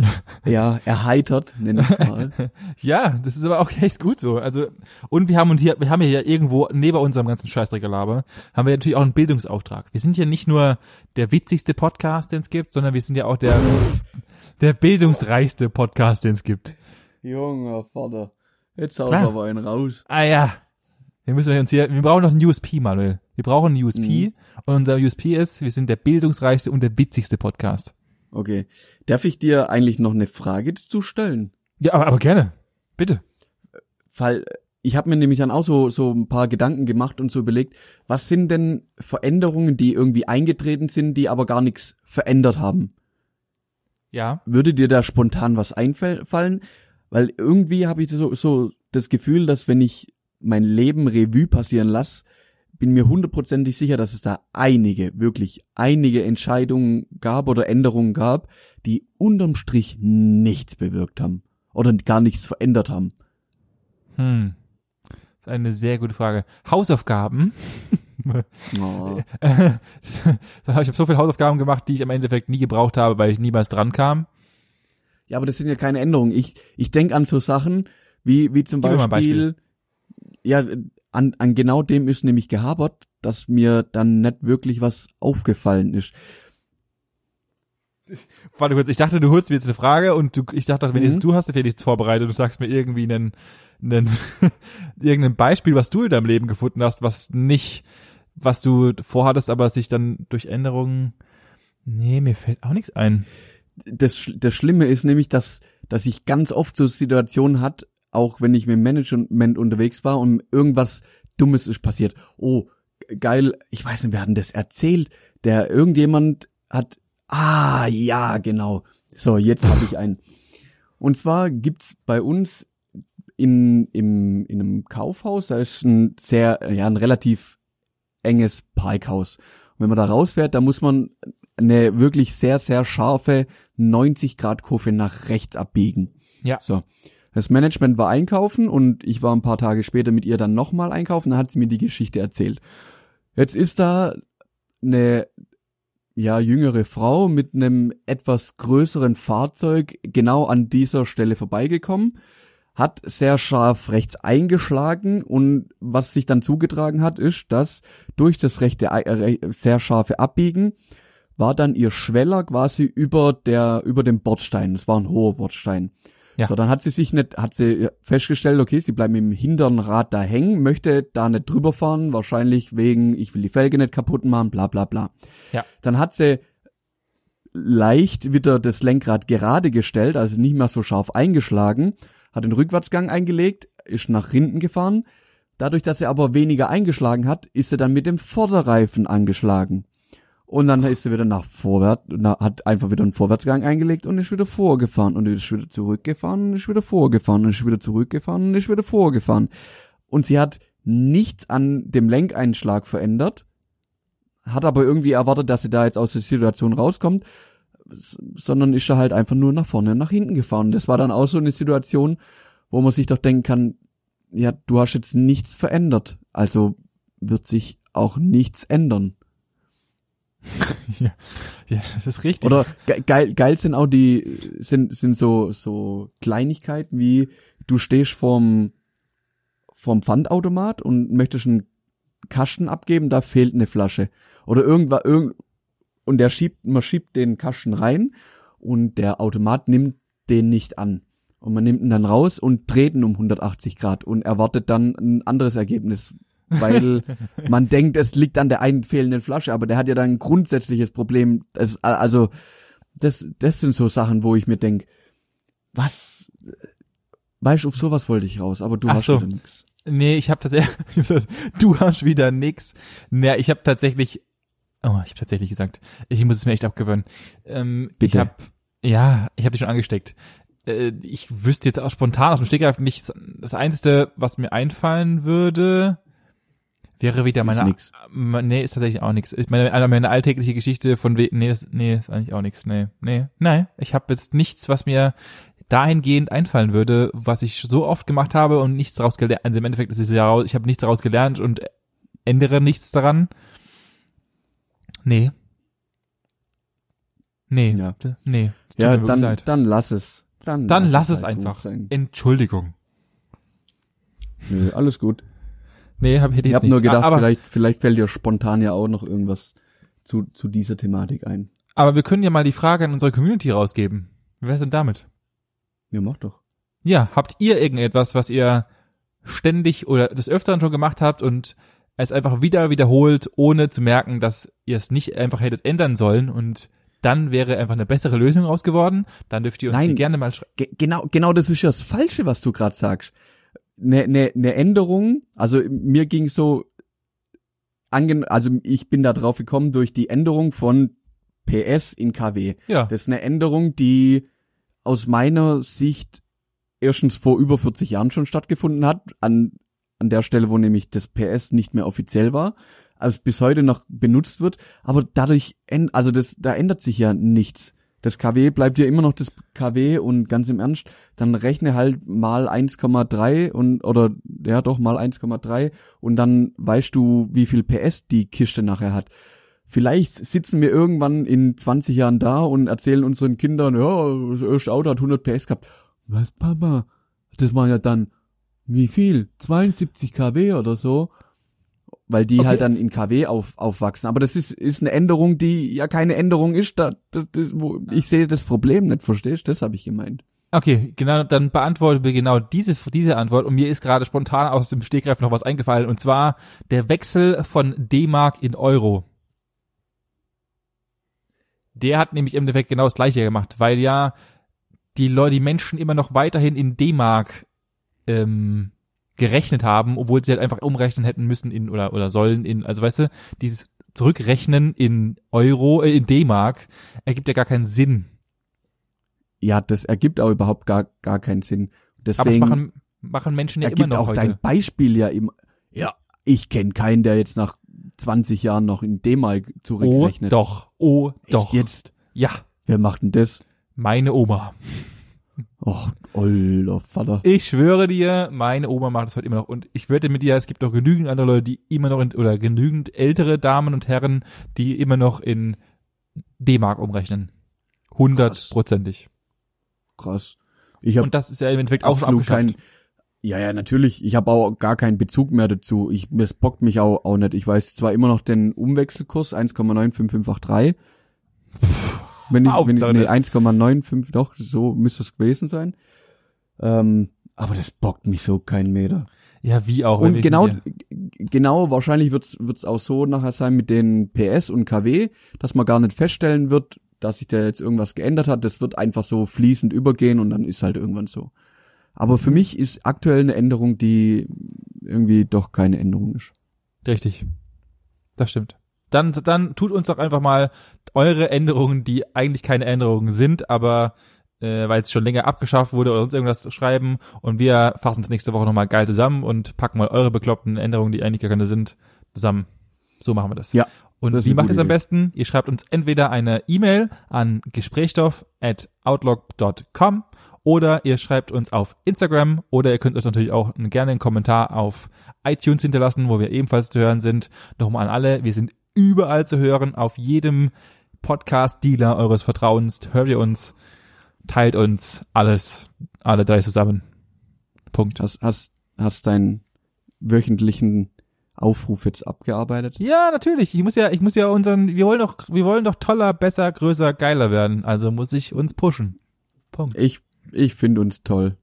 [LAUGHS] ja, erheitert, nenne ich [LAUGHS] mal. Ja, das ist aber auch echt gut so. Also, und wir haben und hier, wir haben hier irgendwo, neben unserem ganzen Scheißdreckgelaber, haben wir natürlich auch einen Bildungsauftrag. Wir sind ja nicht nur der witzigste Podcast, den es gibt, sondern wir sind ja auch der, der bildungsreichste Podcast, den es gibt. Junger Vater, jetzt haut aber einen raus. Ah ja. Wir müssen uns hier, wir brauchen noch einen USP, Manuel. Wir brauchen einen USP. Mhm. Und unser USP ist, wir sind der bildungsreichste und der witzigste Podcast. Okay. Darf ich dir eigentlich noch eine Frage dazu stellen? Ja, aber, aber gerne. Bitte. Weil ich habe mir nämlich dann auch so, so ein paar Gedanken gemacht und so überlegt, was sind denn Veränderungen, die irgendwie eingetreten sind, die aber gar nichts verändert haben? Ja. Würde dir da spontan was einfallen? Weil irgendwie habe ich so, so das Gefühl, dass wenn ich mein Leben Revue passieren lasse, bin mir hundertprozentig sicher, dass es da einige, wirklich einige Entscheidungen gab oder Änderungen gab, die unterm Strich nichts bewirkt haben oder gar nichts verändert haben. Hm. Das ist eine sehr gute Frage. Hausaufgaben. Oh. [LAUGHS] ich habe so viele Hausaufgaben gemacht, die ich im Endeffekt nie gebraucht habe, weil ich niemals dran kam. Ja, aber das sind ja keine Änderungen. Ich, ich denk an so Sachen, wie, wie zum Gib mir mal ein Beispiel, ja, an, an genau dem ist nämlich gehabert, dass mir dann nicht wirklich was aufgefallen ist. Warte kurz, ich dachte, du holst mir jetzt eine Frage und du, ich dachte, wenn Mhm. du hast dir nichts vorbereitet und sagst mir irgendwie einen, einen [LAUGHS] irgendein Beispiel, was du in deinem Leben gefunden hast, was nicht, was du vorhattest, aber sich dann durch Änderungen, nee, mir fällt auch nichts ein. Das, das Schlimme ist nämlich, dass, dass ich ganz oft so Situationen hat, auch wenn ich mit dem Management unterwegs war und irgendwas Dummes ist passiert. Oh, geil, ich weiß nicht, wer hat denn das erzählt? Der irgendjemand hat, ah, ja, genau. So, jetzt habe ich einen. Und zwar gibt's bei uns in, im, in einem Kaufhaus, da ist ein sehr, ja, ein relativ enges Parkhaus. Und wenn man da rausfährt, da muss man eine wirklich sehr, sehr scharfe 90 Grad Kurve nach rechts abbiegen. Ja. So. Das Management war einkaufen und ich war ein paar Tage später mit ihr dann nochmal einkaufen, dann hat sie mir die Geschichte erzählt. Jetzt ist da eine ja jüngere Frau mit einem etwas größeren Fahrzeug genau an dieser Stelle vorbeigekommen, hat sehr scharf rechts eingeschlagen und was sich dann zugetragen hat, ist, dass durch das rechte äh, sehr scharfe Abbiegen war dann ihr Schweller quasi über der über dem Bordstein. Es war ein hoher Bordstein. Ja. So, dann hat sie sich nicht, hat sie festgestellt, okay, sie bleiben im hinteren Rad da hängen, möchte da nicht drüber fahren, wahrscheinlich wegen, ich will die Felge nicht kaputt machen, bla bla bla. Ja. Dann hat sie leicht wieder das Lenkrad gerade gestellt, also nicht mehr so scharf eingeschlagen, hat den Rückwärtsgang eingelegt, ist nach hinten gefahren. Dadurch, dass sie aber weniger eingeschlagen hat, ist sie dann mit dem Vorderreifen angeschlagen. Und dann ist sie wieder nach vorwärts, hat einfach wieder einen Vorwärtsgang eingelegt und ist wieder vorgefahren und ist wieder zurückgefahren und ist wieder vorgefahren und ist wieder zurückgefahren und ist wieder vorgefahren. Und sie hat nichts an dem Lenkeinschlag verändert, hat aber irgendwie erwartet, dass sie da jetzt aus der Situation rauskommt, sondern ist da halt einfach nur nach vorne und nach hinten gefahren. Das war dann auch so eine Situation, wo man sich doch denken kann, ja, du hast jetzt nichts verändert, also wird sich auch nichts ändern. [LAUGHS] ja, das ist richtig. Oder ge- geil, geil sind auch die, sind, sind so, so Kleinigkeiten wie, du stehst vorm, vorm Pfandautomat und möchtest einen Kasten abgeben, da fehlt eine Flasche. Oder irgendwas, irgend, und der schiebt, man schiebt den Kasten rein und der Automat nimmt den nicht an. Und man nimmt ihn dann raus und dreht ihn um 180 Grad und erwartet dann ein anderes Ergebnis, weil [LAUGHS] man denkt, es liegt an der einen fehlenden Flasche, aber der hat ja dann ein grundsätzliches Problem. Es, also das, das sind so Sachen, wo ich mir denk, was, weißt du, auf sowas wollte ich raus, aber du Ach hast so. wieder nix. Nee, ich habe tatsächlich, [LAUGHS] du hast wieder nix. Nee, ich habe tatsächlich, oh, ich habe tatsächlich gesagt, ich muss es mir echt abgewöhnen. Ähm, Bitte. Ich habe, ja, ich habe dich schon angesteckt. Äh, ich wüsste jetzt auch spontan aus dem Stegreif nichts. Das Einzige, was mir einfallen würde, wäre wieder Ist meine, nix. M- nee, ist tatsächlich auch nix. Ich meine, eine meine alltägliche Geschichte von, nee, das, nee, ist eigentlich auch nix. Nee, nee, nein, ich habe jetzt nichts, was mir dahingehend einfallen würde, was ich so oft gemacht habe und nichts daraus gelernt. Also im Endeffekt ist es ja, raus- ich habe nichts daraus gelernt und ändere nichts daran. Nee. Nee. Ja. Nee. Ja, dann, leid. dann lass es. Dann, Dann lass es halt einfach. sein. Entschuldigung. Nö, alles gut. Nee, hab, hätte Ich habe nur nichts. gedacht, aber, vielleicht, vielleicht fällt dir spontan ja auch noch irgendwas zu, zu dieser Thematik ein. aber wir können ja mal die Frage an unsere Community rausgeben. Wie wär's denn damit? Ja, mach doch. Ja, habt ihr irgendetwas, was ihr ständig oder des Öfteren schon gemacht habt und es einfach wieder wiederholt, ohne zu merken, dass ihr es nicht einfach hättet ändern sollen und dann wäre einfach eine bessere Lösung raus geworden? Dann dürft ihr uns Nein. die gerne mal schreiben. Ge genau, genau das ist ja das Falsche, was du gerade sagst. Eine ne, ne Änderung, also mir ging so, angen also ich bin da drauf gekommen durch die Änderung von PS in KW. Ja, Das ist eine Änderung, die aus meiner Sicht erstens vor über 40 Jahren schon stattgefunden hat, an, an der Stelle, wo nämlich das PS nicht mehr offiziell war, als bis heute noch benutzt wird, aber dadurch, also das, da ändert sich ja nichts. Das KW bleibt ja immer noch das KW und ganz im Ernst, dann rechne halt mal 1,3 und, oder, ja doch, mal 1,3 und dann weißt du, wie viel PS die Kiste nachher hat vielleicht sitzen wir irgendwann in 20 Jahren da und erzählen unseren Kindern, ja, das erste Auto hat 100 PS gehabt. Was, Papa? Das war ja dann, wie viel? 72 kW oder so? Weil die Okay. halt dann in kW auf, aufwachsen. Aber das ist, ist eine Änderung, die ja keine Änderung ist. Da, das, das, wo, ich sehe das Problem nicht, verstehst? Das habe ich gemeint. okay, genau, dann beantworten wir genau diese, diese Antwort und mir ist gerade spontan aus dem Stegreif noch was eingefallen und zwar der Wechsel von D-Mark in Euro. Der hat nämlich im Endeffekt genau das gleiche gemacht, weil ja die Leute, die Menschen immer noch weiterhin in D-Mark ähm, gerechnet haben, obwohl sie halt einfach umrechnen hätten müssen in oder oder sollen in, also weißt du, dieses Zurückrechnen in Euro, äh, in D-Mark ergibt ja gar keinen Sinn. Ja, das ergibt auch überhaupt gar, gar keinen Sinn. Aber es Deswegen machen, machen Menschen ja immer ergibt noch auch heute. dein Beispiel ja immer. Ja, ich kenne keinen, der jetzt nach 20 Jahren noch in D-Mark oh, zurückrechnet. doch, oh, Echt doch. jetzt? Ja, Wer macht denn das? meine Oma. Och, oller Vater. Ich schwöre dir, meine Oma macht das heute immer noch. Und ich wette mit dir, es gibt noch genügend andere Leute, die immer noch in, oder genügend ältere Damen und Herren, die immer noch in D-Mark umrechnen. Hundertprozentig. Krass. Ich habe Und das ist ja im Endeffekt auch schon kein. Ja, ja, natürlich. Ich habe auch gar keinen Bezug mehr dazu. Ich, es bockt mich auch, auch nicht. Ich weiß zwar immer noch den Umwechselkurs 1,95583. Wenn ich, wenn ich das. 1,95, doch, so müsste es gewesen sein. Ähm, aber das bockt mich so kein Meter. Ja, wie auch. Und genau, genau, wahrscheinlich wird's wird's auch so nachher sein mit den PS und KW, dass man gar nicht feststellen wird, dass sich da jetzt irgendwas geändert hat. Das wird einfach so fließend übergehen und dann ist halt irgendwann so. Aber für mich ist aktuell eine Änderung, die irgendwie doch keine Änderung ist. richtig. Das stimmt. Dann, dann tut uns doch einfach mal eure Änderungen, die eigentlich keine Änderungen sind, aber äh, weil es schon länger abgeschafft wurde oder sonst irgendwas schreiben und wir fassen es nächste Woche nochmal geil zusammen und packen mal eure bekloppten Änderungen, die eigentlich gar keine sind, zusammen. So machen wir das. Ja, Und wie macht ihr es am besten? Ihr schreibt uns entweder eine E-Mail an gesprächstoff at outlook.com oder ihr schreibt uns auf Instagram oder ihr könnt uns natürlich auch gerne einen Kommentar auf iTunes hinterlassen, wo wir ebenfalls zu hören sind. Nochmal an alle, wir sind überall zu hören, auf jedem Podcast-Dealer eures Vertrauens. Hört ihr uns, teilt uns alles, alle drei zusammen. Punkt. Hast, hast, hast deinen wöchentlichen Aufruf jetzt abgearbeitet? Ja, natürlich. Ich muss ja, ich muss ja unseren, wir wollen doch, wir wollen doch toller, besser, größer, geiler werden. Also muss ich uns pushen. Punkt. Ich, ich finde uns toll.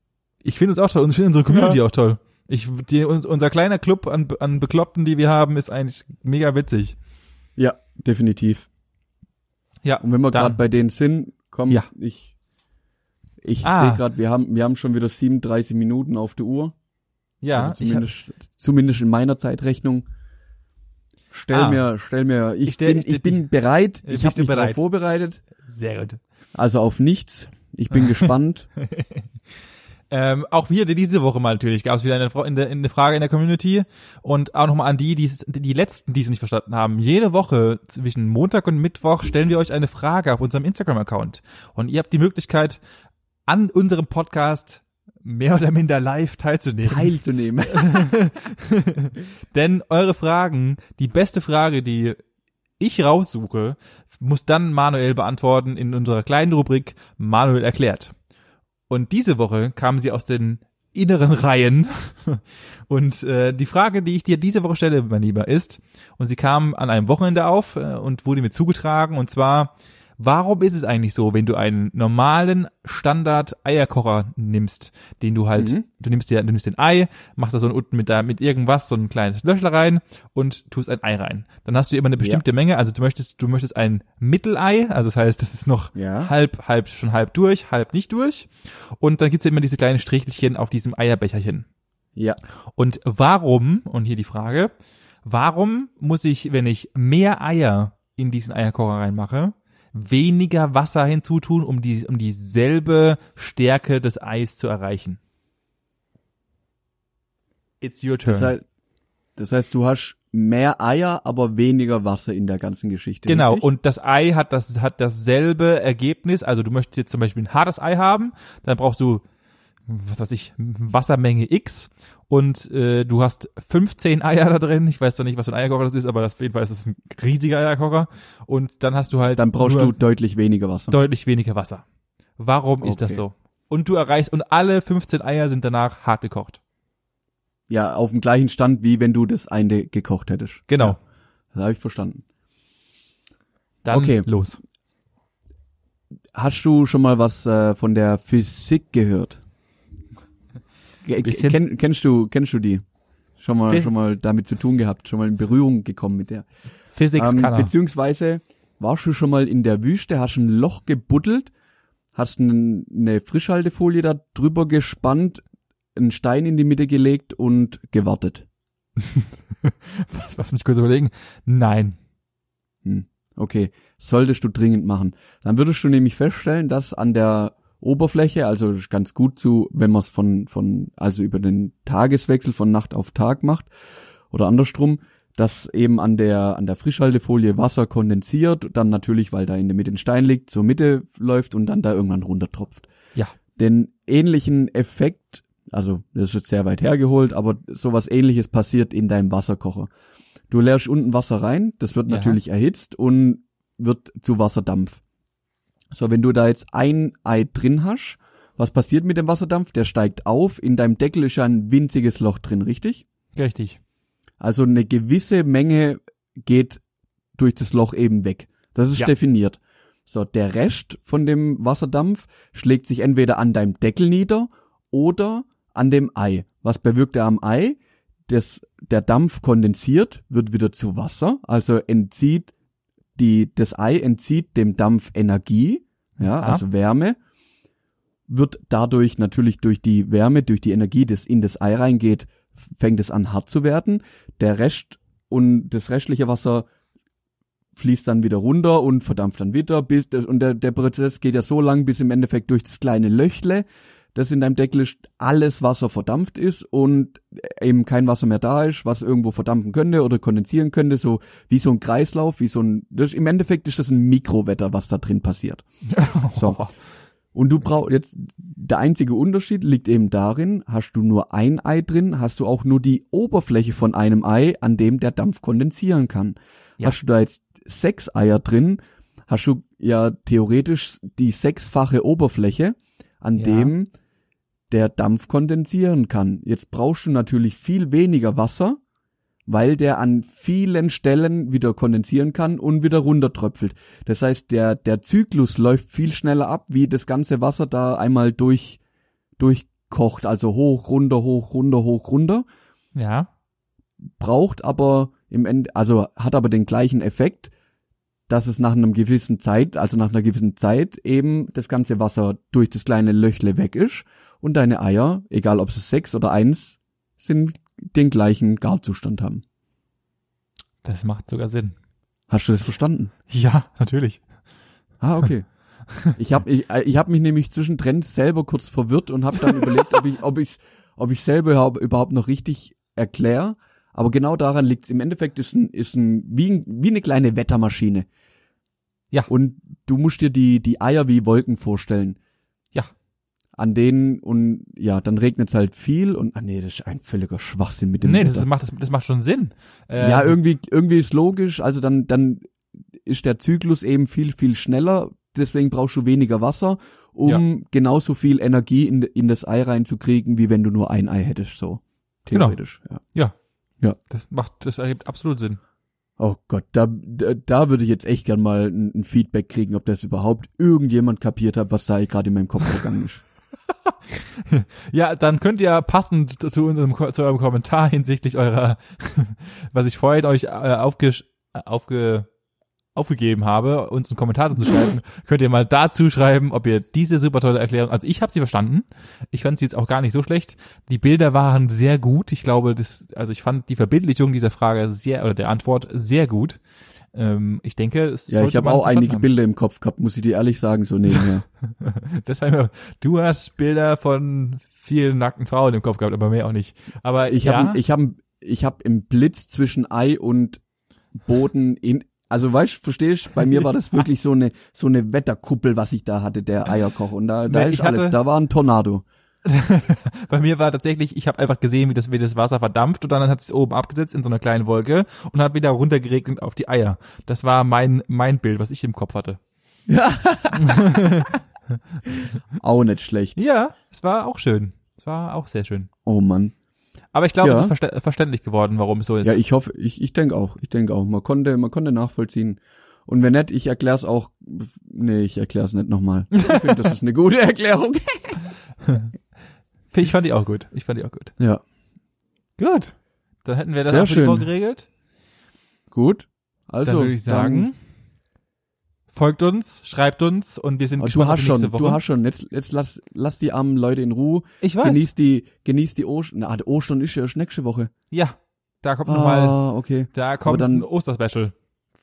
Ich finde uns auch toll und ich finde unsere Community auch toll. Ich, die, uns, unser kleiner Club an, an Bekloppten, die wir haben, ist eigentlich mega witzig. Ja, definitiv. Ja, Und wenn wir gerade bei denen sind, komm, Ja. ich, ich Ah. sehe gerade, wir haben, wir haben schon wieder 37 Minuten auf der Uhr. ja, also ich hab, zumindest, zumindest in meiner Zeitrechnung. Stell Ah. mir, stell mir, ich, Ich stell- bin, ich- ich bin bereit. Bist Ich habe mich bereit? darauf vorbereitet. sehr gut. Also auf nichts. Ich bin [LAUGHS] gespannt. [LAUGHS] Ähm, auch wir diese Woche mal natürlich gab es wieder eine, in der, Frage in der Community und auch nochmal an die, die, die letzten, die es nicht verstanden haben. Jede Woche zwischen Montag und Mittwoch stellen wir euch eine Frage auf unserem Instagram-Account und ihr habt die Möglichkeit, an unserem Podcast mehr oder minder live teilzunehmen. teilzunehmen. [LAUGHS] Denn eure Fragen, die beste Frage, die ich raussuche, muss dann Manuel beantworten in unserer kleinen Rubrik Manuel erklärt. Und diese Woche kam sie aus den inneren Reihen. [LAUGHS] Und äh, die Frage, die ich dir diese Woche stelle, mein Lieber, ist, und sie kam an einem Wochenende auf äh, und wurde mir zugetragen, und zwar, warum ist es eigentlich so, wenn du einen normalen Standard-Eierkocher nimmst, den du halt, Mhm. du nimmst dir, du nimmst den Ei, machst da so unten mit da, mit irgendwas, so ein kleines Löchel rein und tust ein Ei rein. Dann hast du immer eine bestimmte Menge, also du möchtest, du möchtest ein Mittelei, also das heißt, das ist noch Ja. halb, halb, schon halb durch, halb nicht durch. Und dann gibt's ja immer diese kleinen Strichelchen auf diesem Eierbecherchen. Ja. Und warum, und hier die Frage, warum muss ich, wenn ich mehr Eier in diesen Eierkocher reinmache, weniger Wasser hinzutun, um die, um dieselbe Stärke des Eis zu erreichen? It's your turn. Das heißt, das heißt, du hast mehr Eier, aber weniger Wasser in der ganzen Geschichte. Genau, richtig? und das Ei hat das hat dasselbe Ergebnis. Also du möchtest jetzt zum Beispiel ein hartes Ei haben, dann brauchst du, was weiß ich, Wassermenge X und äh, du hast 15 Eier da drin. Ich weiß doch nicht, was für ein Eierkocher das ist, aber das, auf jeden Fall ist das ein riesiger Eierkocher. Und dann hast du halt Dann brauchst du deutlich weniger Wasser. deutlich weniger Wasser. Warum ist das Okay. so? Und du erreichst, und alle 15 Eier sind danach hart gekocht. Ja, auf dem gleichen Stand, wie wenn du das eine gekocht hättest. Genau. Ja, das habe ich verstanden. Dann Okay. los. Hast du schon mal was äh, von der Physik gehört? Ge- Bisschen. Kenn, kennst du kennst du die? Schon mal Phys- schon mal damit zu tun gehabt, schon mal in Berührung gekommen mit der. Physics Ähm, kann er. beziehungsweise warst du schon mal in der Wüste, hast ein Loch gebuddelt, hast eine Frischhaltefolie da drüber gespannt, einen Stein in die Mitte gelegt und gewartet. [LAUGHS] Was, was mich kurz überlegen. Nein. Hm, okay, solltest du dringend machen. Dann würdest du nämlich feststellen, dass an der Oberfläche, also ganz gut zu, wenn man es von, von, also über den Tageswechsel von Nacht auf Tag macht oder andersrum, dass eben an der, an der Frischhaltefolie Wasser kondensiert, dann natürlich, weil da in der Mitte ein Stein liegt, zur Mitte läuft und dann da irgendwann runtertropft. Ja. Denn ähnlichen Effekt, also das ist jetzt sehr weit hergeholt, aber sowas ähnliches passiert in deinem Wasserkocher. Du leerst unten Wasser rein, das wird Ja. natürlich erhitzt und wird zu Wasserdampf. So, wenn du da jetzt ein Ei drin hast, was passiert mit dem Wasserdampf? Der steigt auf, in deinem Deckel ist ja ein winziges Loch drin, richtig? Richtig. Also eine gewisse Menge geht durch das Loch eben weg. Das ist Ja. definiert. So, der Rest von dem Wasserdampf schlägt sich entweder an deinem Deckel nieder oder an dem Ei. Was bewirkt er am Ei? Das, der Dampf kondensiert, wird wieder zu Wasser, also entzieht die, das Ei entzieht dem Dampf Energie, ja, also Wärme, wird dadurch natürlich durch die Wärme, durch die Energie, das in das Ei reingeht, fängt es an hart zu werden. Der Rest und das restliche Wasser fließt dann wieder runter und verdampft dann wieder, bis und der, der Prozess geht ja so lang, bis im Endeffekt durch das kleine Löchle, das in deinem Deckel alles Wasser verdampft ist und eben kein Wasser mehr da ist, was irgendwo verdampfen könnte oder kondensieren könnte, so wie so ein Kreislauf, wie so ein, das, im Endeffekt ist das ein Mikrowetter, was da drin passiert. [LAUGHS] So. Und du brauchst jetzt, der einzige Unterschied liegt eben darin, hast du nur ein Ei drin, hast du auch nur die Oberfläche von einem Ei, an dem der Dampf kondensieren kann. Ja. Hast du da jetzt sechs Eier drin, hast du ja theoretisch die sechsfache Oberfläche, an Ja. dem der Dampf kondensieren kann. Jetzt brauchst du natürlich viel weniger Wasser, weil der an vielen Stellen wieder kondensieren kann und wieder runtertröpfelt. Das heißt, der, der Zyklus läuft viel schneller ab, wie das ganze Wasser da einmal durch, durchkocht. Also hoch, runter, hoch, runter, hoch, runter. Ja. Braucht aber im Ende, also hat aber den gleichen Effekt, dass es nach einem gewissen Zeit, also nach einer gewissen Zeit eben das ganze Wasser durch das kleine Löchle weg ist und deine Eier, egal ob es sechs oder eins sind, den gleichen Garzustand haben. Das macht sogar Sinn. Hast du das verstanden? Ja, natürlich. Ah, okay. Ich habe ich, ich hab mich nämlich zwischendrin selber kurz verwirrt und habe dann [LAUGHS] überlegt, ob ich ob ich ob ich selber überhaupt- noch richtig erkläre. Aber genau daran liegt's. Im Endeffekt ist ein ist ein wie, wie eine kleine Wettermaschine. Ja. Und du musst dir die die Eier wie Wolken vorstellen. Ja. An denen und ja, dann regnet's halt viel und ah nee, das ist ein völliger Schwachsinn mit dem Nee, das, macht, das, das macht schon Sinn. Ähm, Ja, irgendwie, irgendwie ist logisch. Also dann, dann ist der Zyklus eben viel, viel schneller. Deswegen brauchst du weniger Wasser, um genauso viel Energie in, in das Ei reinzukriegen, wie wenn du nur ein Ei hättest, so. Genau. Theoretisch, ja. Ja. Ja. Das macht, das ergibt absolut Sinn. Oh Gott, da, da, da würde ich jetzt echt gern mal ein, ein Feedback kriegen, ob das überhaupt irgendjemand kapiert hat, was da gerade in meinem Kopf vergangen ist. [LAUGHS] [LAUGHS] Ja, dann könnt ihr passend zu unserem zu eurem Kommentar hinsichtlich eurer, [LAUGHS] was ich vorhin euch äh, aufge, äh, aufge, aufgegeben habe, uns einen Kommentar dazu schreiben, [LAUGHS] könnt ihr mal dazu schreiben, ob ihr diese super tolle Erklärung, also ich habe sie verstanden. Ich fand sie jetzt auch gar nicht so schlecht. Die Bilder waren sehr gut. Ich glaube, das, also ich fand die Verbildlichung dieser Frage sehr oder der Antwort sehr gut. Ähm, ich denke, es Ja, ich habe auch einige haben. Bilder im Kopf gehabt, muss ich dir ehrlich sagen, so nebenher. [LAUGHS] Deshalb, du hast Bilder von vielen nackten Frauen im Kopf gehabt, aber mehr auch nicht. Aber Ich ja, habe ich hab, ich hab im Blitz zwischen Ei und Boden in also weißt verstehst, bei mir war das [LAUGHS] wirklich so eine so eine Wetterkuppel, was ich da hatte, der [LAUGHS] Eierkoch und da da Nee, ist hatte- alles, da war ein Tornado. [LAUGHS] bei mir war tatsächlich, ich habe einfach gesehen, wie das, wie das Wasser verdampft und dann hat es oben abgesetzt in so einer kleinen Wolke und hat wieder runtergeregnet auf die Eier. Das war mein, mein Bild, was ich im Kopf hatte. [LAUGHS] Auch nicht schlecht. Ja, es war auch schön. Es war auch sehr schön. Oh Mann. Aber ich glaube, Ja. es ist verstä verständlich geworden, warum es so ist. Ja, ich hoffe, ich ich denke auch, ich denke auch, man konnte man konnte nachvollziehen. Und wenn nicht, ich erklär's auch nee, ich erklär's nicht nochmal. Ich finde, das ist eine gute Erklärung. [LAUGHS] ich fand die auch gut. Ich fand die auch gut. Ja, Gut. Dann hätten wir das Sehr auch für die schön. Geregelt. gut. Also, dann würde ich sagen, folgt uns, schreibt uns und wir sind du gespannt auf hast die nächste schon, Woche. du hast schon, jetzt jetzt lass lass die armen Leute in Ruhe. ich weiß. Genieß die genieß die Ostern. Na, Ostern ist ja erst nächste Woche. Ja, da kommt nochmal, Ah, okay. da kommt dann- ein Osterspecial.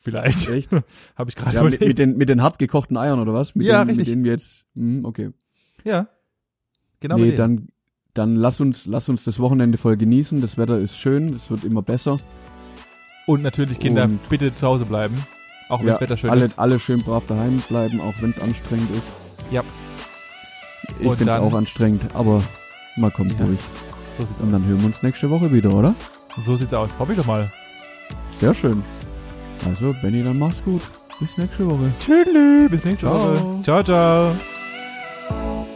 Vielleicht. Echt? [LAUGHS] Habe ich gerade Ja, mit, mit den mit den hart gekochten Eiern oder was? Mit Ja, denen, richtig. Mit denen wir jetzt hm, okay. ja. Genau nee, dann dann lass uns lass uns das Wochenende voll genießen. Das Wetter ist schön, es wird immer besser. Und natürlich, Kinder, Und- bitte zu Hause bleiben. Auch wenn Ja, das Wetter schön alle ist. alle schön brav daheim bleiben, auch wenn es anstrengend ist. Ja. Ich finde es dann- auch anstrengend, aber mal kommt Ja. durch. So sieht's Und dann aus. hören wir uns nächste Woche wieder, oder? So sieht's aus. Hoffe ich doch mal. Sehr schön. Also, Benny, dann mach's gut. Bis nächste Woche. Tschüss. Bis nächste Ciao. Woche. Ciao, ciao.